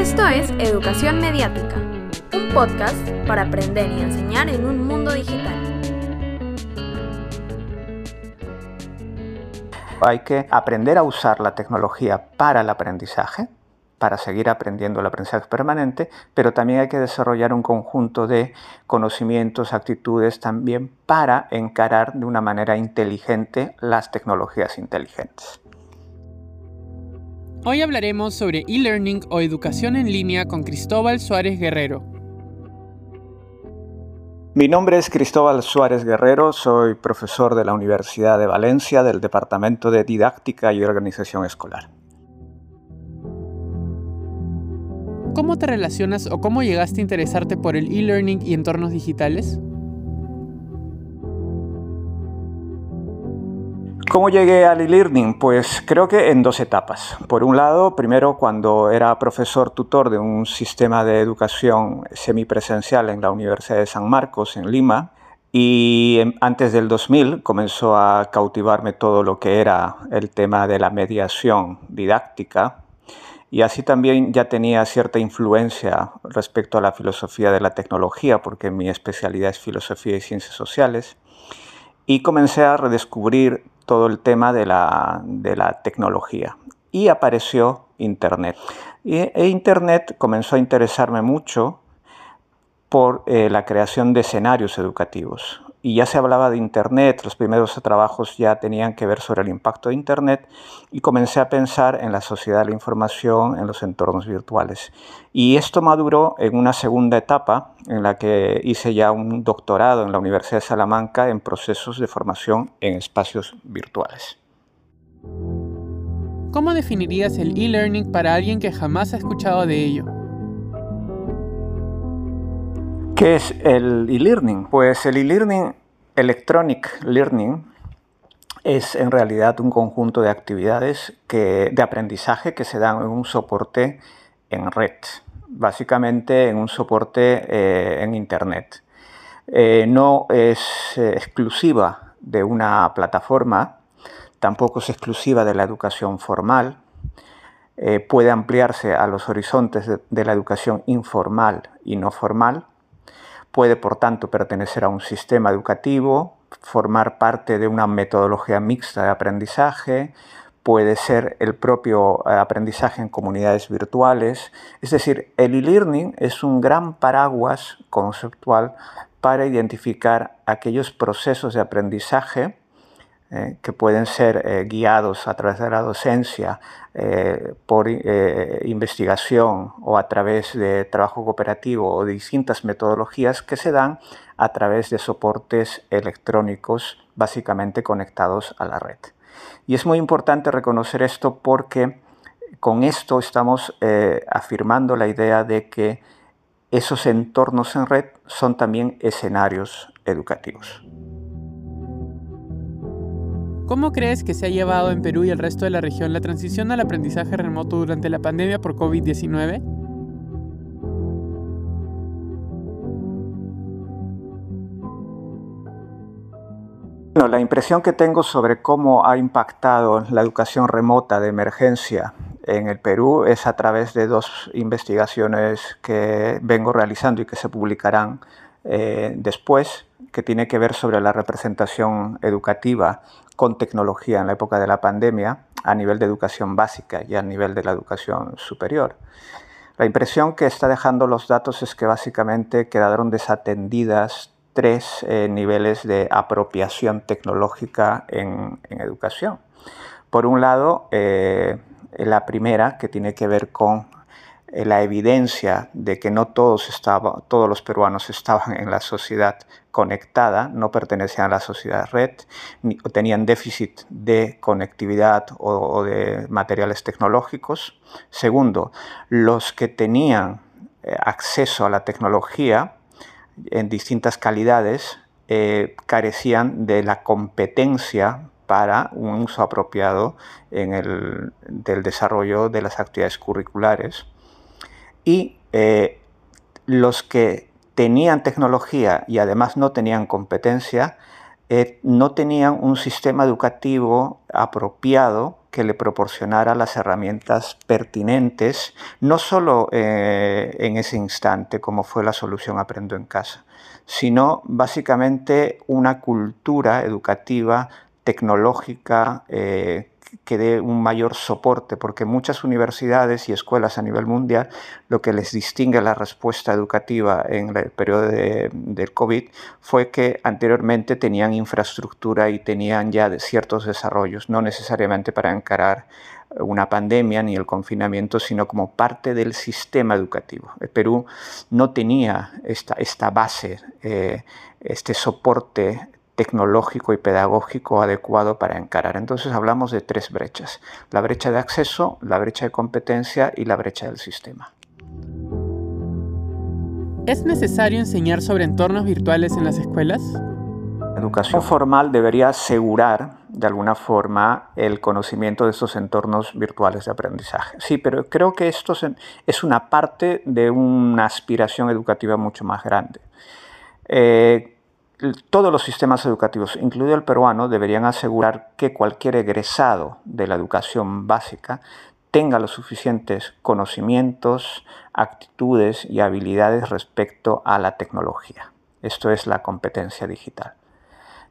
Esto es Educación Mediática, un podcast para aprender y enseñar en un mundo digital. Hay que aprender a usar la tecnología para el aprendizaje, para seguir aprendiendo el aprendizaje permanente, pero también hay que desarrollar un conjunto de conocimientos, actitudes también para encarar de una manera inteligente las tecnologías inteligentes. Hoy hablaremos sobre e-learning o educación en línea con Cristóbal Suárez Guerrero. Mi nombre es Cristóbal Suárez Guerrero, soy profesor de la Universidad de Valencia del Departamento de Didáctica y Organización Escolar. ¿Cómo te relacionas o cómo llegaste a interesarte por el e-learning y entornos digitales? ¿Cómo llegué al e-learning? Pues creo que en dos etapas. Por un lado, primero cuando era profesor tutor de un sistema de educación semipresencial en la Universidad de San Marcos, en Lima, y antes del 2000 comenzó a cautivarme todo lo que era el tema de la mediación didáctica, y así también ya tenía cierta influencia respecto a la filosofía de la tecnología, porque mi especialidad es filosofía y ciencias sociales. Y comencé a redescubrir todo el tema de la, tecnología. Y apareció Internet. Y, e Internet comenzó a interesarme mucho por eh, la creación de escenarios educativos y ya se hablaba de Internet, los primeros trabajos ya tenían que ver sobre el impacto de Internet y comencé a pensar en la sociedad de la información, en los entornos virtuales. Y esto maduró en una segunda etapa en la que hice ya un doctorado en la Universidad de Salamanca en procesos de formación en espacios virtuales. ¿Cómo definirías el e-learning para alguien que jamás ha escuchado de ello? ¿Qué es el e-learning? Pues el e-learning, Electronic Learning, es en realidad un conjunto de actividades de aprendizaje que se dan en un soporte en red, básicamente en un soporte eh, en Internet. Eh, no es eh, exclusiva de una plataforma, tampoco es exclusiva de la educación formal, puede ampliarse a los horizontes de la educación informal y no formal, Puede, por tanto, pertenecer a un sistema educativo, formar parte de una metodología mixta de aprendizaje, puede ser el propio eh, aprendizaje en comunidades virtuales. Es decir, el e-learning es un gran paraguas conceptual para identificar aquellos procesos de aprendizaje eh, que pueden ser eh, guiados a través de la docencia, eh, por investigación o a través de trabajo cooperativo o distintas metodologías que se dan a través de soportes electrónicos básicamente conectados a la red. Y es muy importante reconocer esto porque con esto estamos afirmando la idea de que esos entornos en red son también escenarios educativos. ¿Cómo crees que se ha llevado en Perú y el resto de la región la transición al aprendizaje remoto durante la pandemia por COVID-19? Bueno, la impresión que tengo sobre cómo ha impactado la educación remota de emergencia en el Perú es a través de dos investigaciones que vengo realizando y que se publicarán eh, después, que tiene que ver sobre la representación educativa con tecnología en la época de la pandemia a nivel de educación básica y a nivel de la educación superior. La impresión que está dejando los datos es que básicamente quedaron desatendidas tres eh, niveles de apropiación tecnológica en, educación. Por un lado, eh, la primera, que tiene que ver con la evidencia de que no todos, estaba, todos los peruanos estaban en la sociedad conectada, no pertenecían a la sociedad red, ni, tenían déficit de conectividad o, de materiales tecnológicos. Segundo, los que tenían eh, acceso a la tecnología en distintas calidades eh, carecían de la competencia para un uso apropiado en el, del desarrollo de las actividades curriculares y eh, los que tenían tecnología y además no tenían competencia, eh, no tenían un sistema educativo apropiado que le proporcionara las herramientas pertinentes, no solo eh, en ese instante, como fue la solución Aprendo en casa, sino básicamente una cultura educativa tecnológica que dé un mayor soporte, porque muchas universidades y escuelas a nivel mundial lo que les distingue la respuesta educativa en el periodo del COVID fue que anteriormente tenían infraestructura y tenían ya ciertos desarrollos, no necesariamente para encarar una pandemia ni el confinamiento, sino como parte del sistema educativo. El Perú no tenía esta, esta base, eh, este soporte tecnológico y pedagógico adecuado para encarar. Entonces hablamos de tres brechas, la brecha de acceso, la brecha de competencia y la brecha del sistema. ¿Es necesario enseñar sobre entornos virtuales en las escuelas? La educación formal debería asegurar de alguna forma el conocimiento de estos entornos virtuales de aprendizaje. Sí, pero creo que esto es una parte de una aspiración educativa mucho más grande. Eh, todos los sistemas educativos, incluido el peruano, deberían asegurar que cualquier egresado de la educación básica tenga los suficientes conocimientos, actitudes y habilidades respecto a la tecnología. Esto es la competencia digital.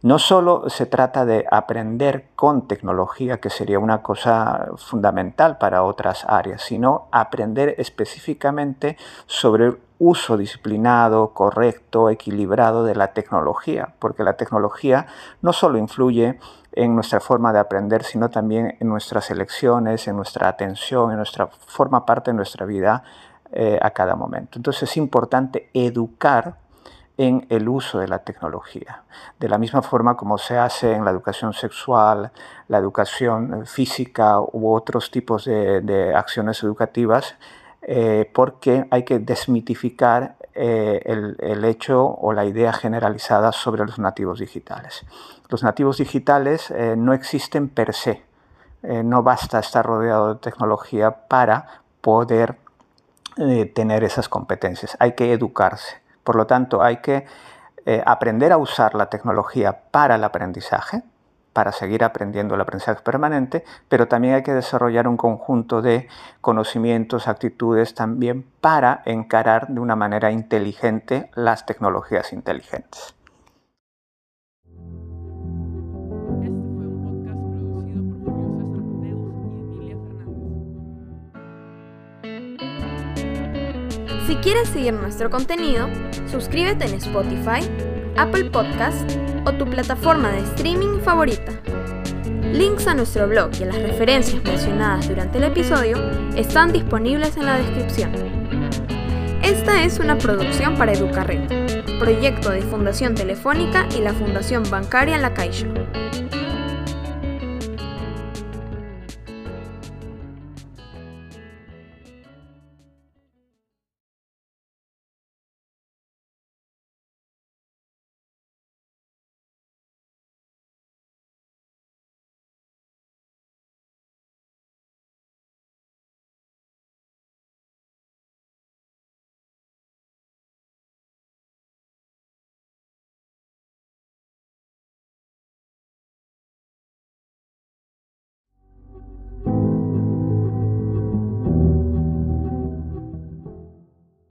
No solo se trata de aprender con tecnología, que sería una cosa fundamental para otras áreas, sino aprender específicamente sobre uso disciplinado, correcto, equilibrado de la tecnología, porque la tecnología no solo influye en nuestra forma de aprender, sino también en nuestras elecciones, en nuestra atención, en nuestra forma parte de nuestra vida eh, a cada momento. Entonces es importante educar en el uso de la tecnología. De la misma forma como se hace en la educación sexual, la educación física u otros tipos de, acciones educativas, eh, porque hay que desmitificar eh, el, hecho o la idea generalizada sobre los nativos digitales. Los nativos digitales eh, no existen per se. no basta estar rodeado de tecnología para poder tener esas competencias. Hay que educarse. Por lo tanto, hay que aprender a usar la tecnología para el aprendizaje, para seguir aprendiendo el aprendizaje permanente, pero también hay que desarrollar un conjunto de conocimientos, actitudes también para encarar de una manera inteligente las tecnologías inteligentes. Si quieres seguir nuestro contenido, suscríbete en Spotify, Apple Podcast tu plataforma de streaming favorita. Links a nuestro blog y a las referencias mencionadas durante el episodio están disponibles en la descripción. Esta es una producción para Educarred, proyecto de Fundación Telefónica y la Fundación Bancaria La Caixa.